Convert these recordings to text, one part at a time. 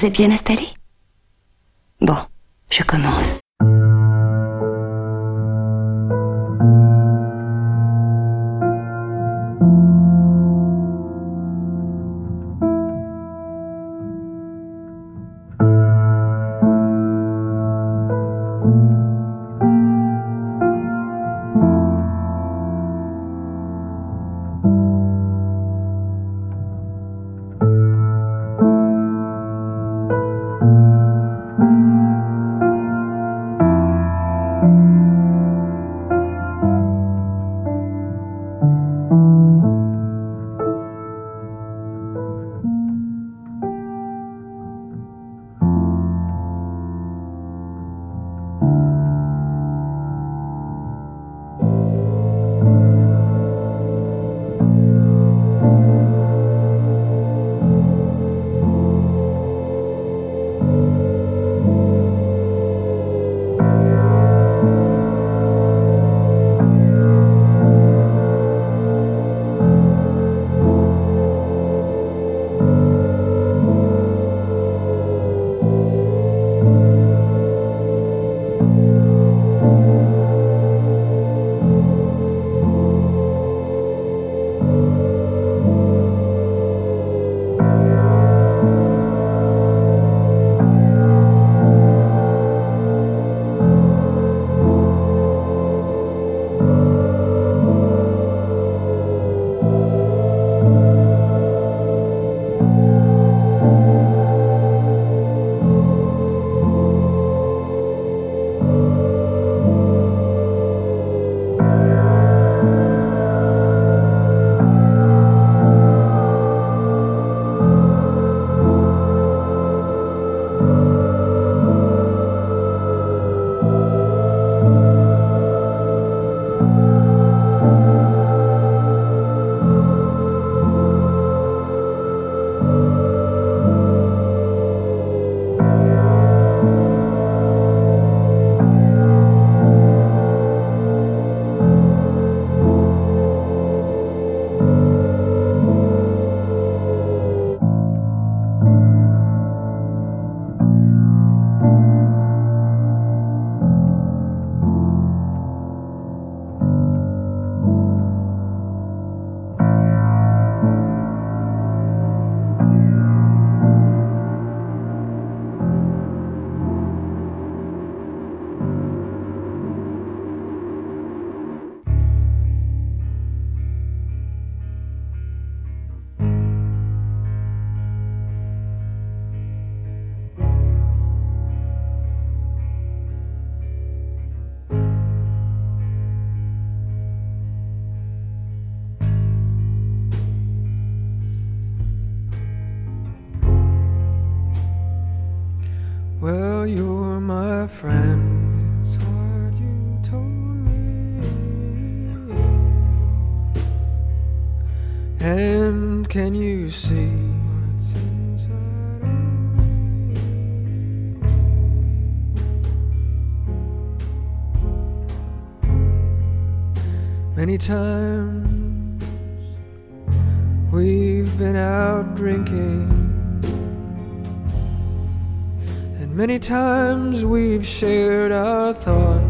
Vous êtes bien installé? Bon, je commence. Can you see? Many times we've been out drinking. And many times we've shared our thoughts.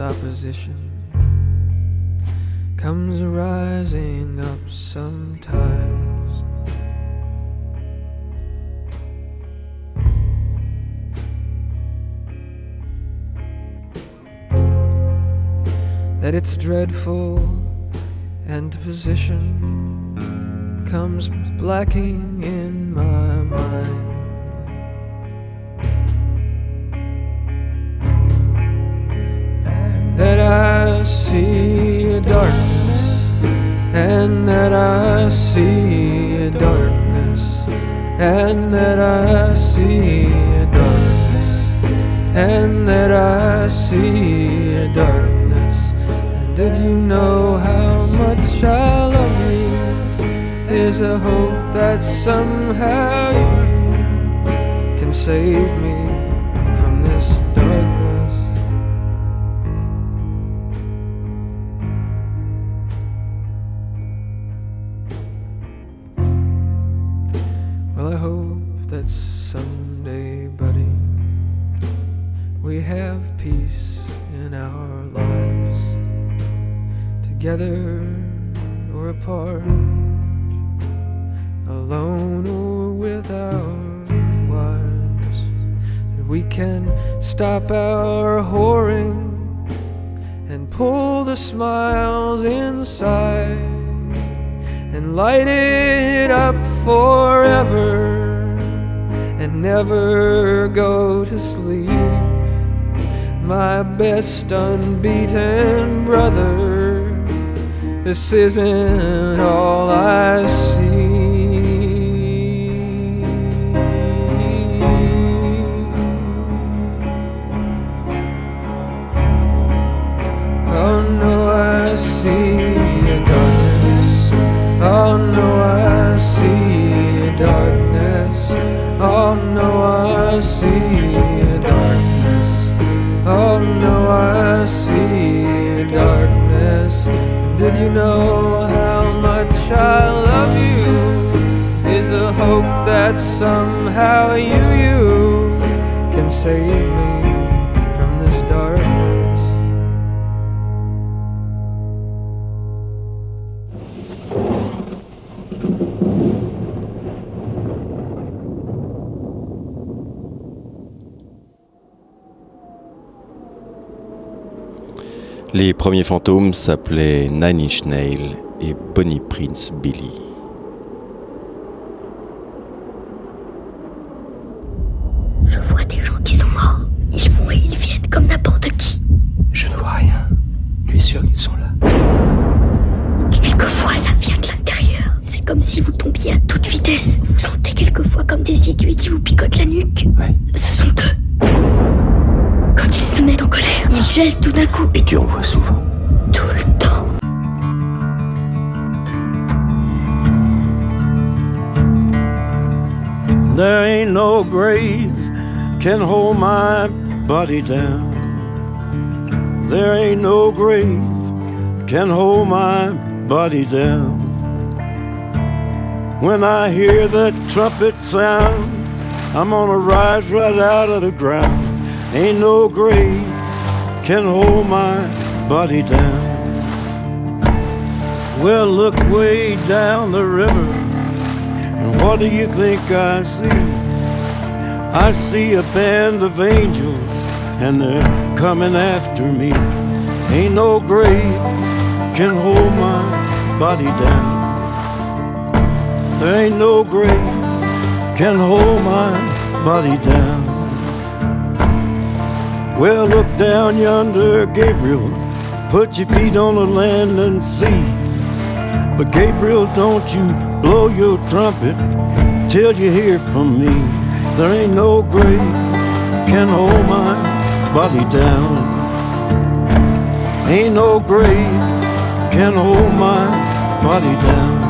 opposition comes rising up sometimes. That it's dreadful and position comes blacking in my and that I see a darkness, and that I see a darkness, and that I see a darkness. And did you know how much I love you? There's a hope that somehow you can save me My unbeaten brother, this isn't all I see. Save me from this darkness. Les premiers fantômes s'appelaient Nine Inch et Bonnie Prince Billy. Can hold my body down. There ain't no grave can hold my body down. When I hear that trumpet sound, I'm gonna rise right out of the ground. Ain't no grave can hold my body down. Well, look way down the river. And what do you think I see? I see a band of angels, and they're coming after me. Ain't no grave can hold my body down. There ain't no grave can hold my body down. Well, look down yonder, Gabriel. Put your feet on the land and see. But Gabriel, don't you blow your trumpet till you hear from me. There ain't no grave can hold my body down. Ain't no grave can hold my body down.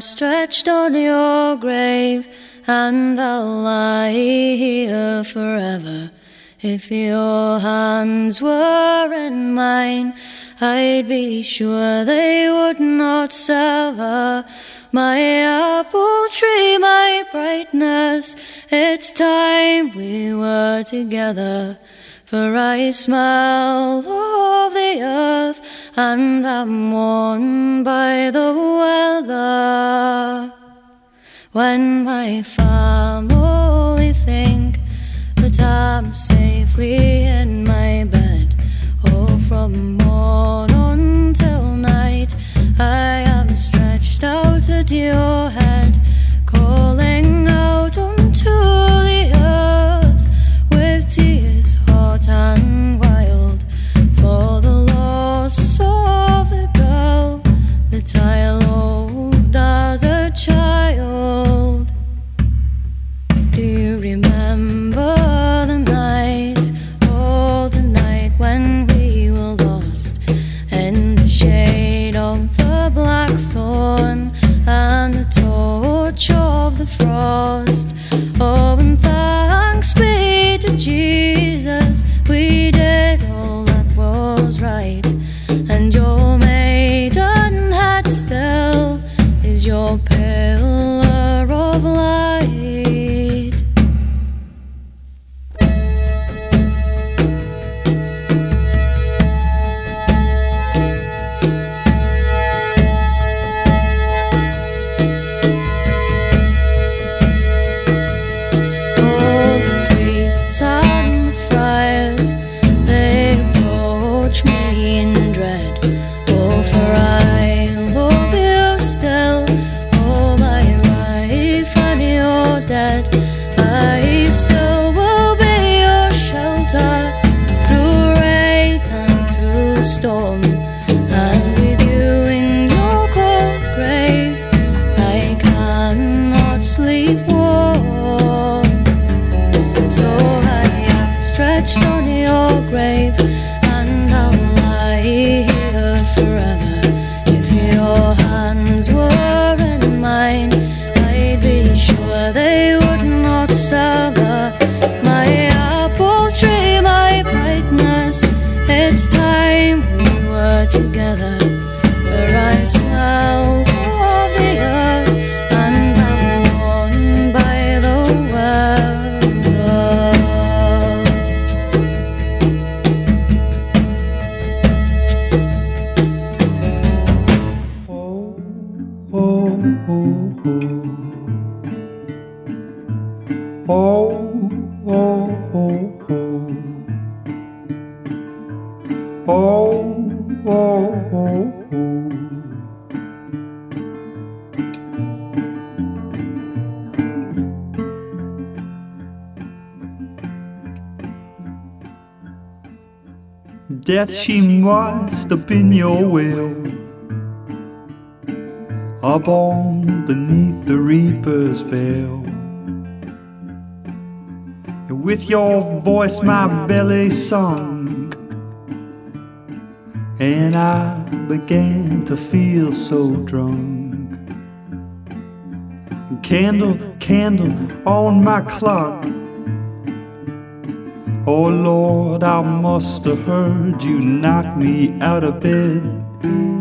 Stretched on your grave, and I'll lie here forever. If your hands were in mine, I'd be sure they would not sever. My apple tree, my brightness, it's time we were together. For I smell of the earth and am worn by the weather. When my family think that I'm safely in my bed, oh, from morn until night, I am stretched out at your head, calling out unto that your will. Up on beneath the reaper's veil. With your voice, my belly sung, and I began to feel so drunk. Candle, candle on my clock, Oh Lord, I must have heard you knock me out of bed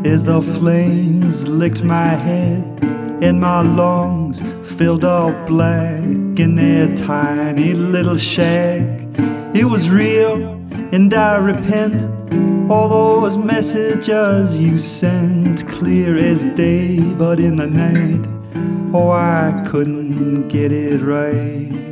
as the flames licked my head and my lungs filled up black in that tiny little shack. It was real, and I repent. All those messages you sent, clear as day, but in the night, oh, I couldn't get it right.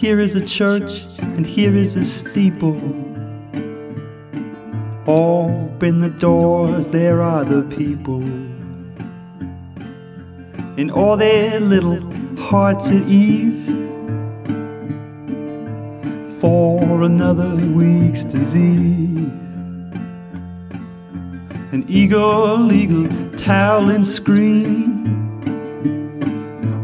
Here is a church, and here is a steeple. Open the doors, there are the people. In all their little hearts at ease for another week's disease. An eagle, eagle, towel and scream.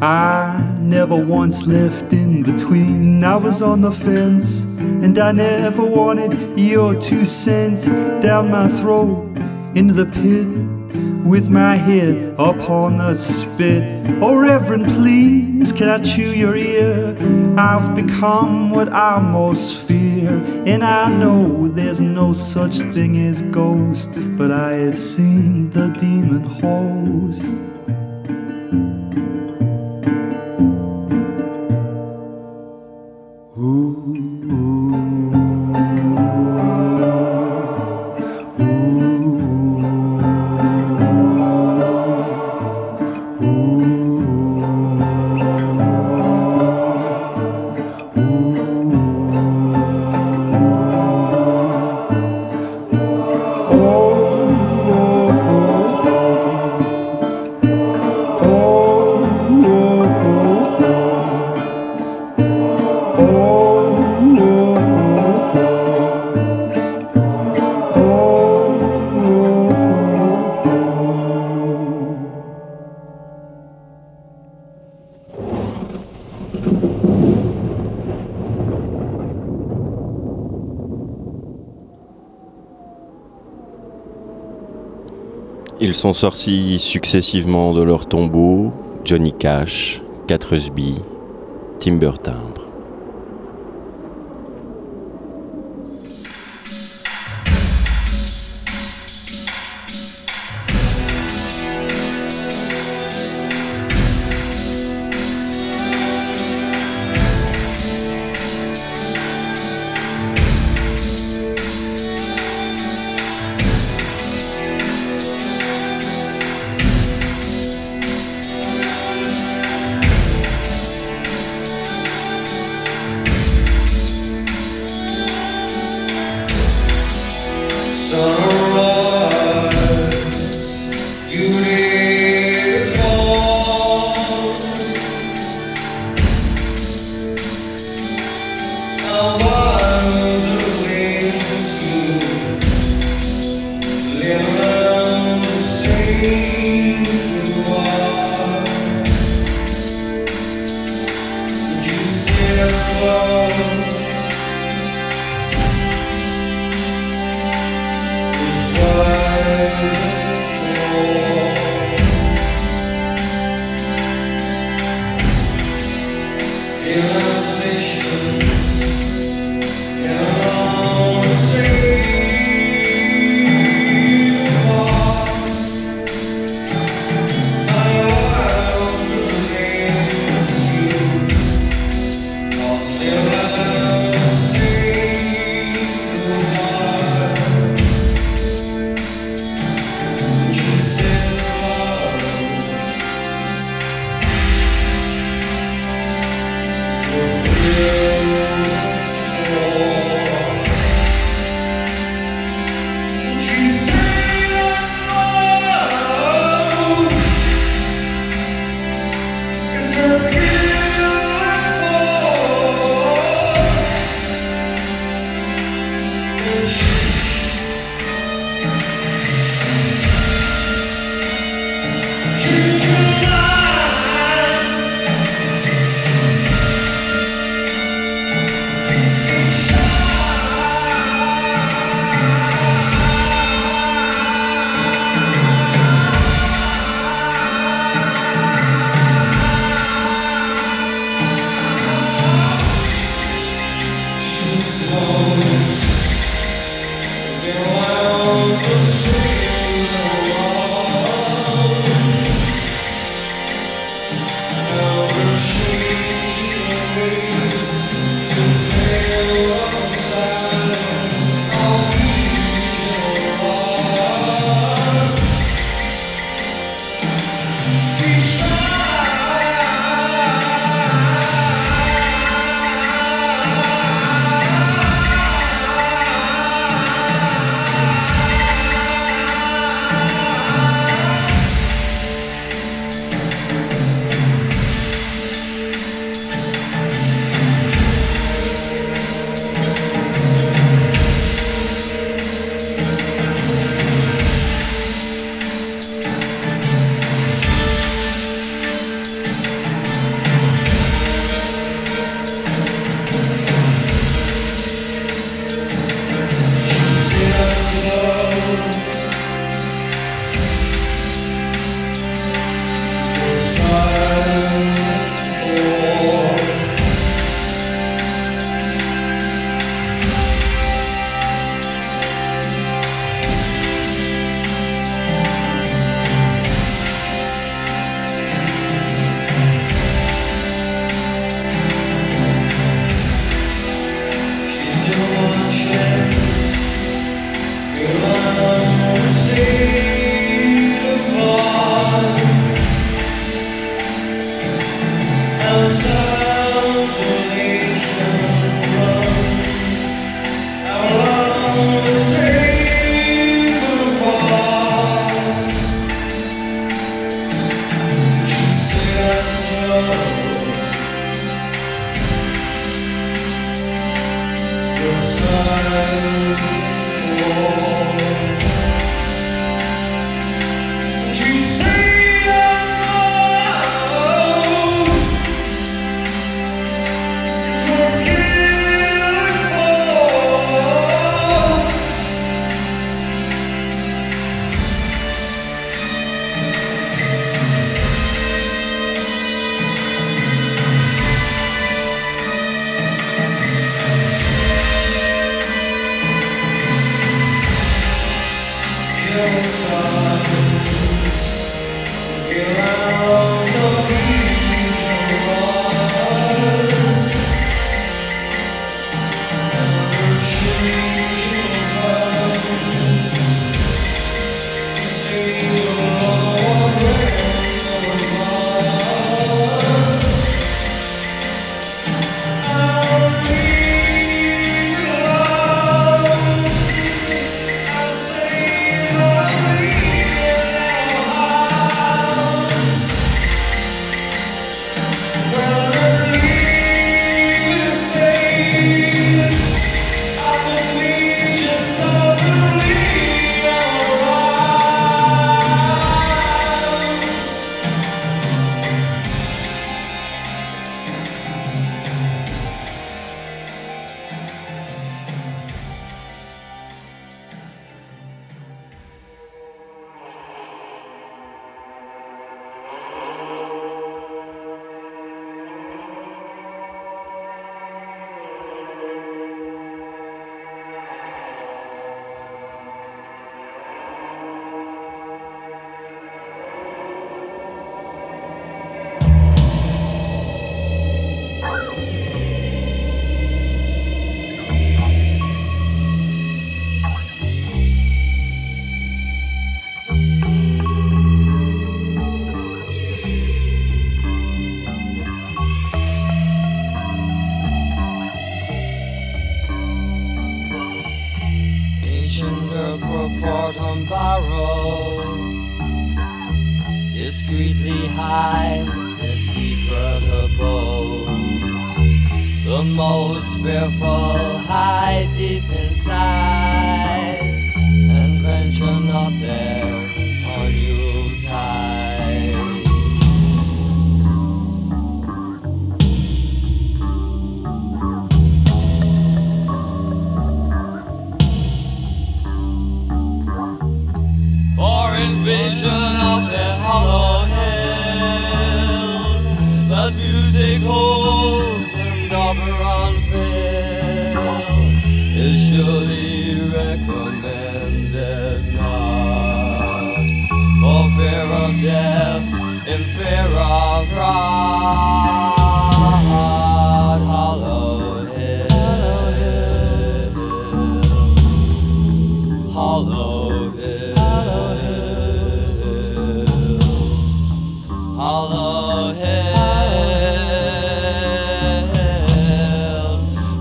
I never once left in between. I was on the fence, and I never wanted your two cents down my throat into the pit with my head upon the spit. Oh, Reverend, please, can I chew your ear? I've become what I most fear, and I know there's no such thing as ghosts, but I have seen the demon host. Ils sont sortis successivement de leur tombeau Johnny Cash, Catresby, Timber Timbre.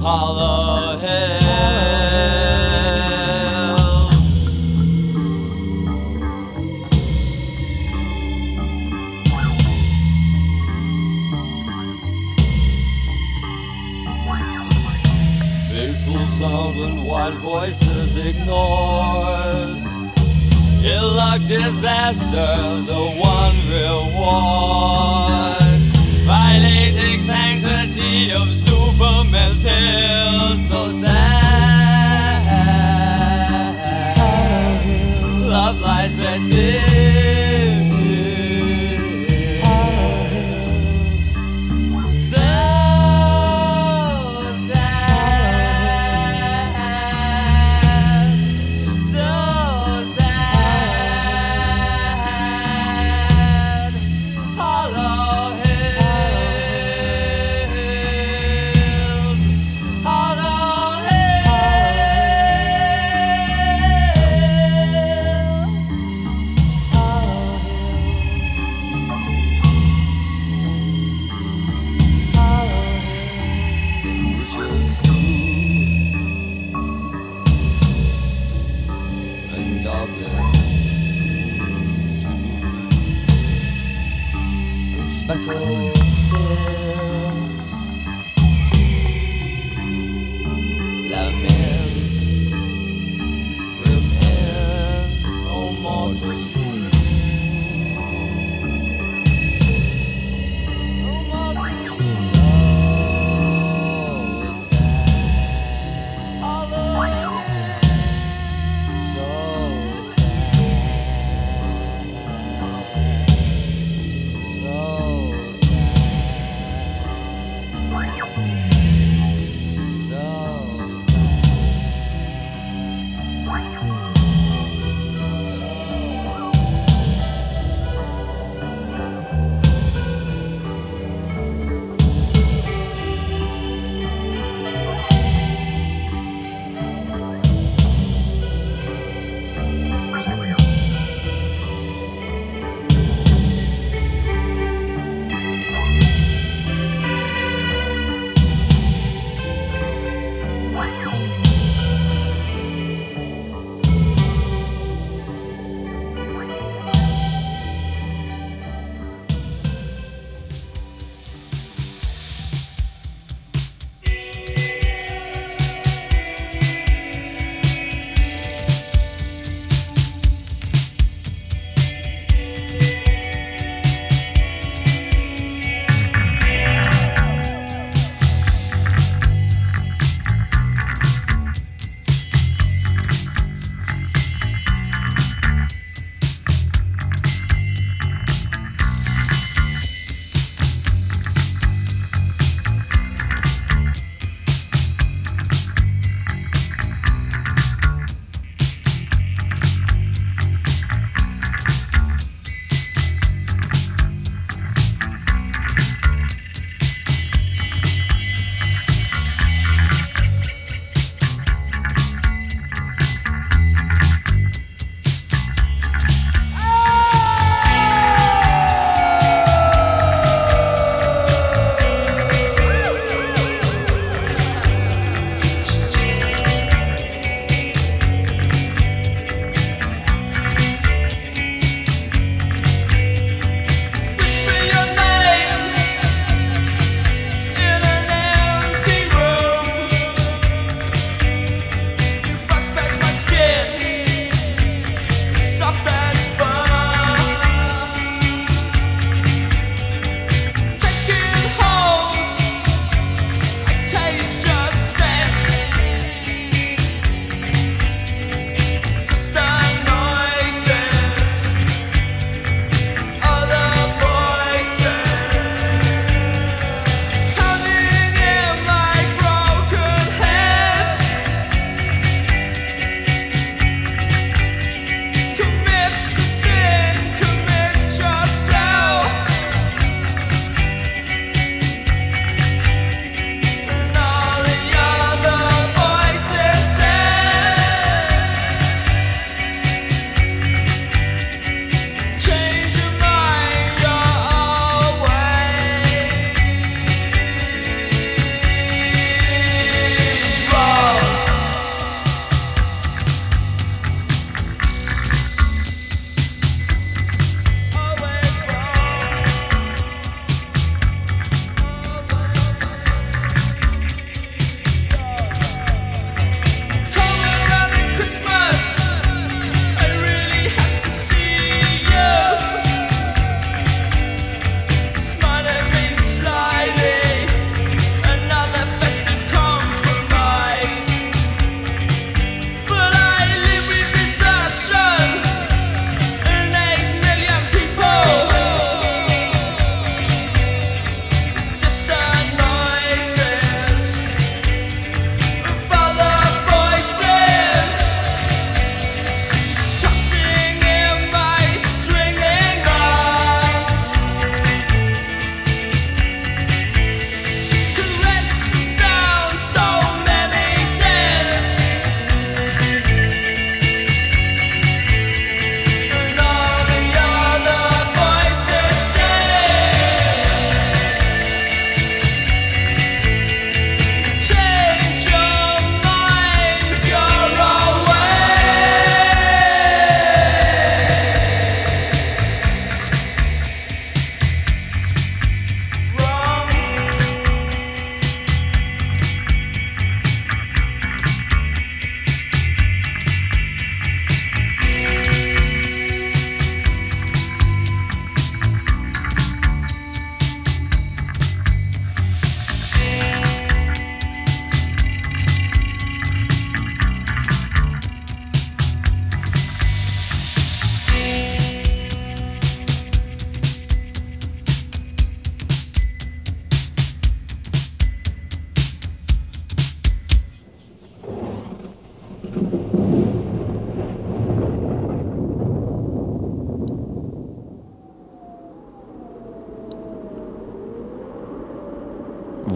Hollow Hills. Painful sound and wild voices ignored. Ill-luck disaster, the one reward. Violating sanctity of feels so sad. Love lies there still.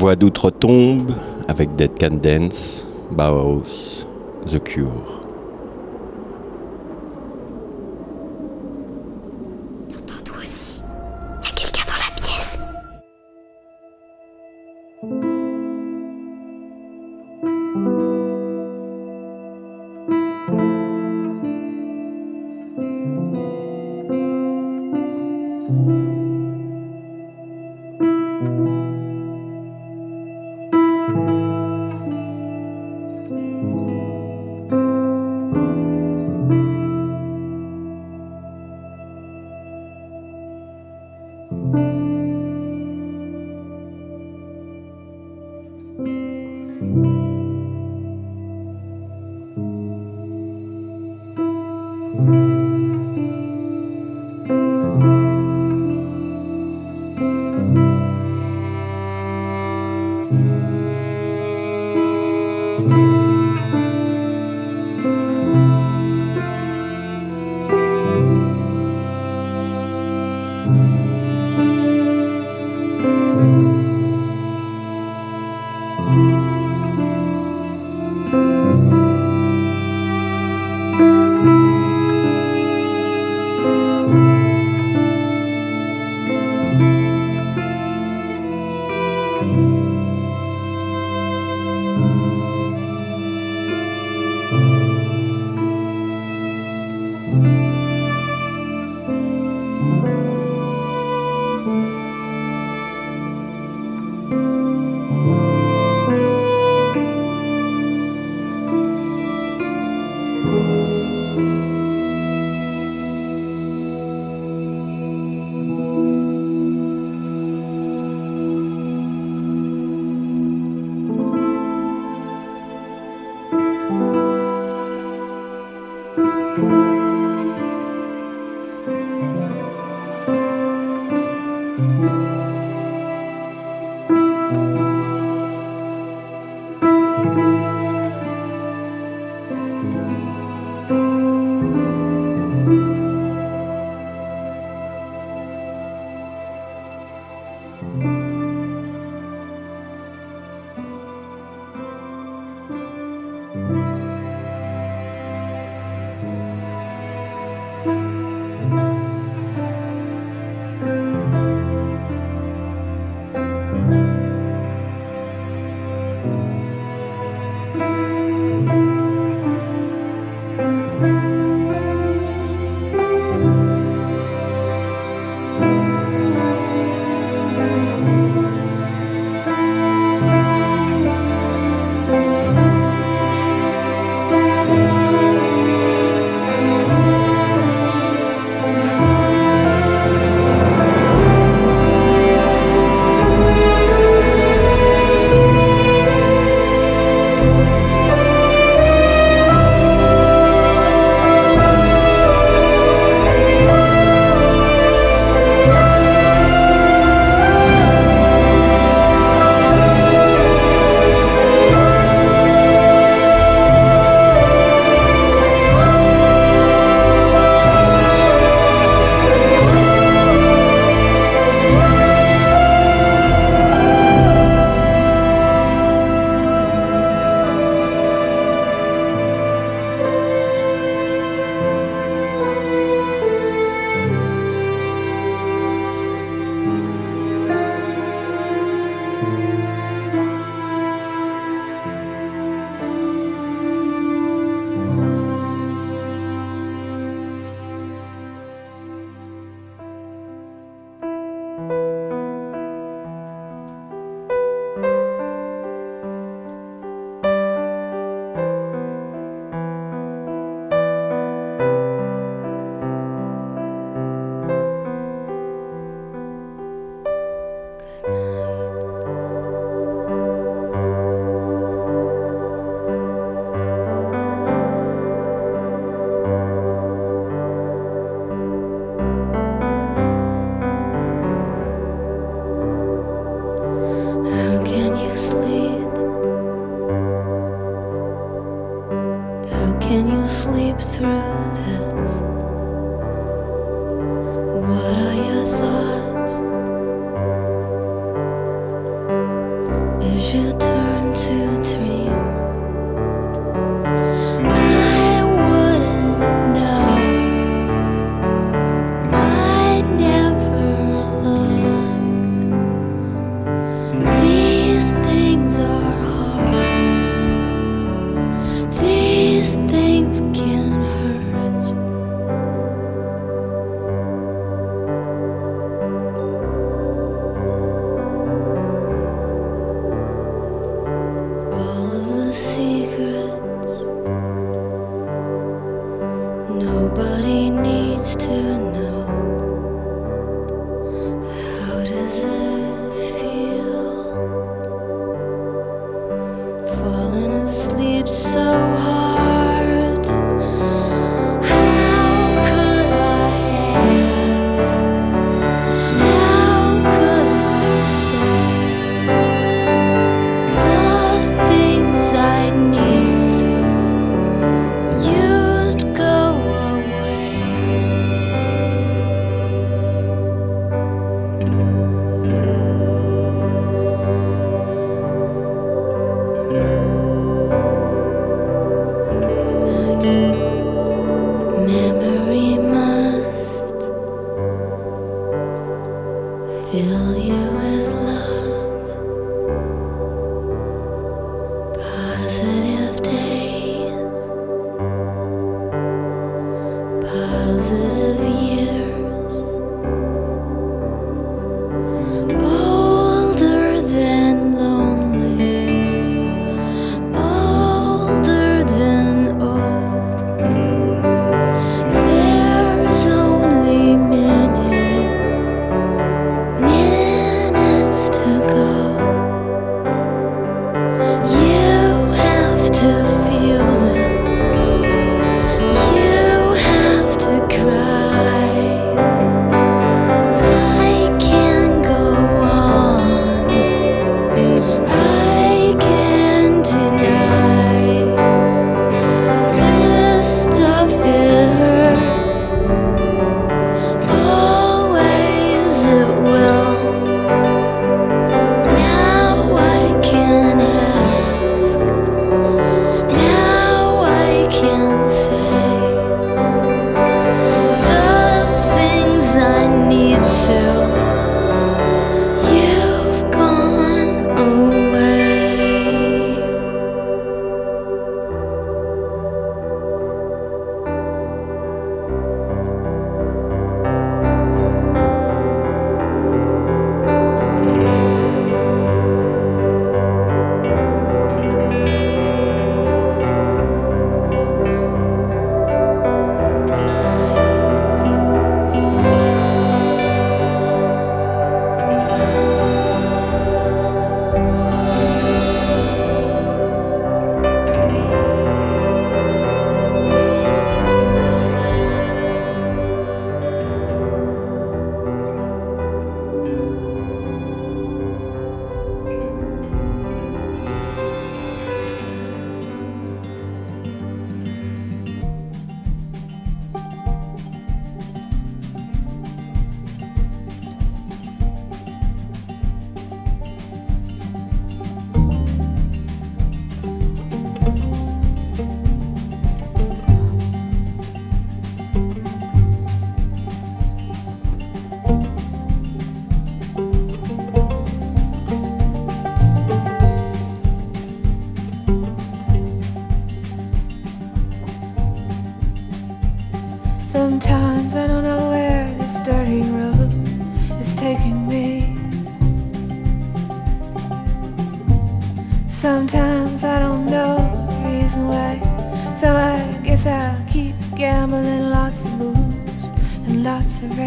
Voix d'outre-tombe avec Dead Can Dance, Bauhaus, The Cure.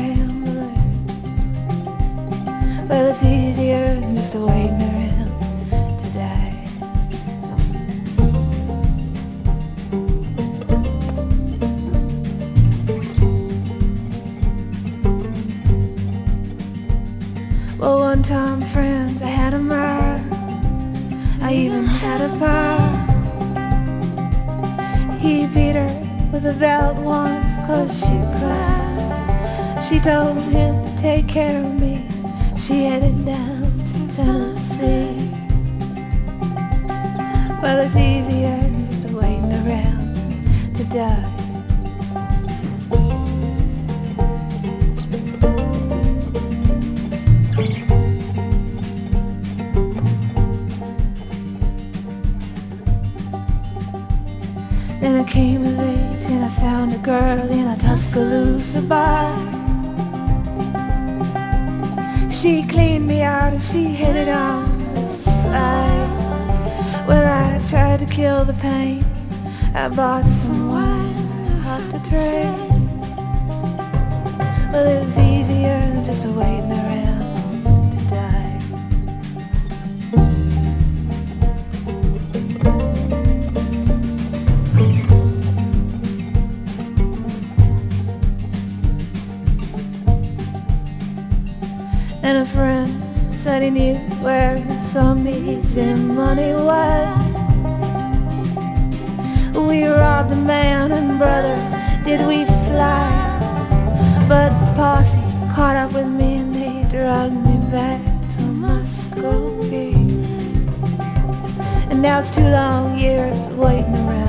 scrambling. Well, it's easier than just waiting around. She told him to take care of me. She headed down to Tennessee. Well, it's easier just waiting around to die. Then I came of age and I found a girl in a Tuscaloosa bar. she hit it on the side. Well, I tried to kill the pain. I bought some wine off the train. Well, it's easier than just waiting around. money was. We robbed a man and brother, did we fly? But the posse caught up with me and they dragged me back to Muskogee. And now it's two long years waiting around.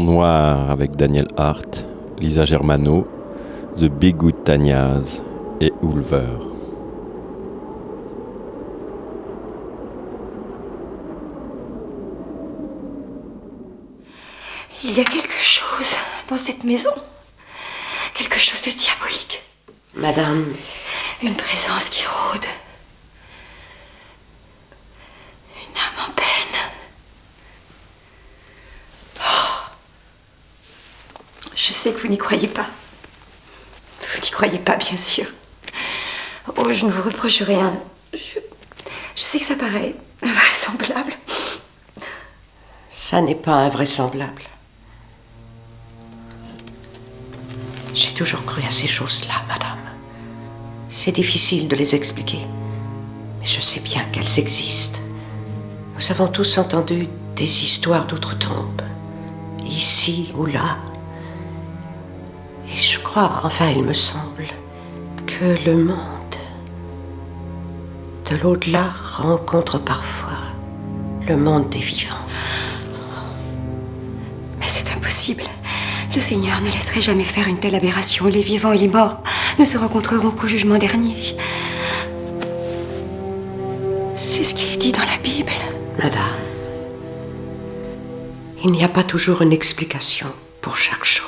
Noires avec Daniel Hart, Lisa Germano, The Big Good Tanyas et Ulver. Il y a quelque chose dans cette maison. Quelque chose de diabolique. Madame, Une présence qui rôde. Une âme en peine. Oh. Je que vous n'y croyez pas. Vous n'y croyez pas, bien sûr. Oh, je ne vous reproche rien. Je, je sais que ça paraît invraisemblable. ça n'est pas invraisemblable. J'ai toujours cru à ces choses-là, madame. C'est difficile de les expliquer, mais je sais bien qu'elles existent. Nous avons tous entendu des histoires d'outre-tombe, ici ou là. Et je crois, enfin il me semble, que le monde de l'au-delà rencontre parfois le monde des vivants. Mais c'est impossible. Le Seigneur ne laisserait jamais faire une telle aberration. Les vivants et les morts ne se rencontreront qu'au jugement dernier. C'est ce qui est dit dans la Bible. Madame, il n'y a pas toujours une explication pour chaque chose.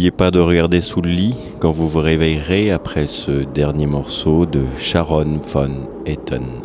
N'oubliez pas de regarder sous le lit quand vous vous réveillerez après ce dernier morceau de Sharon von Etten.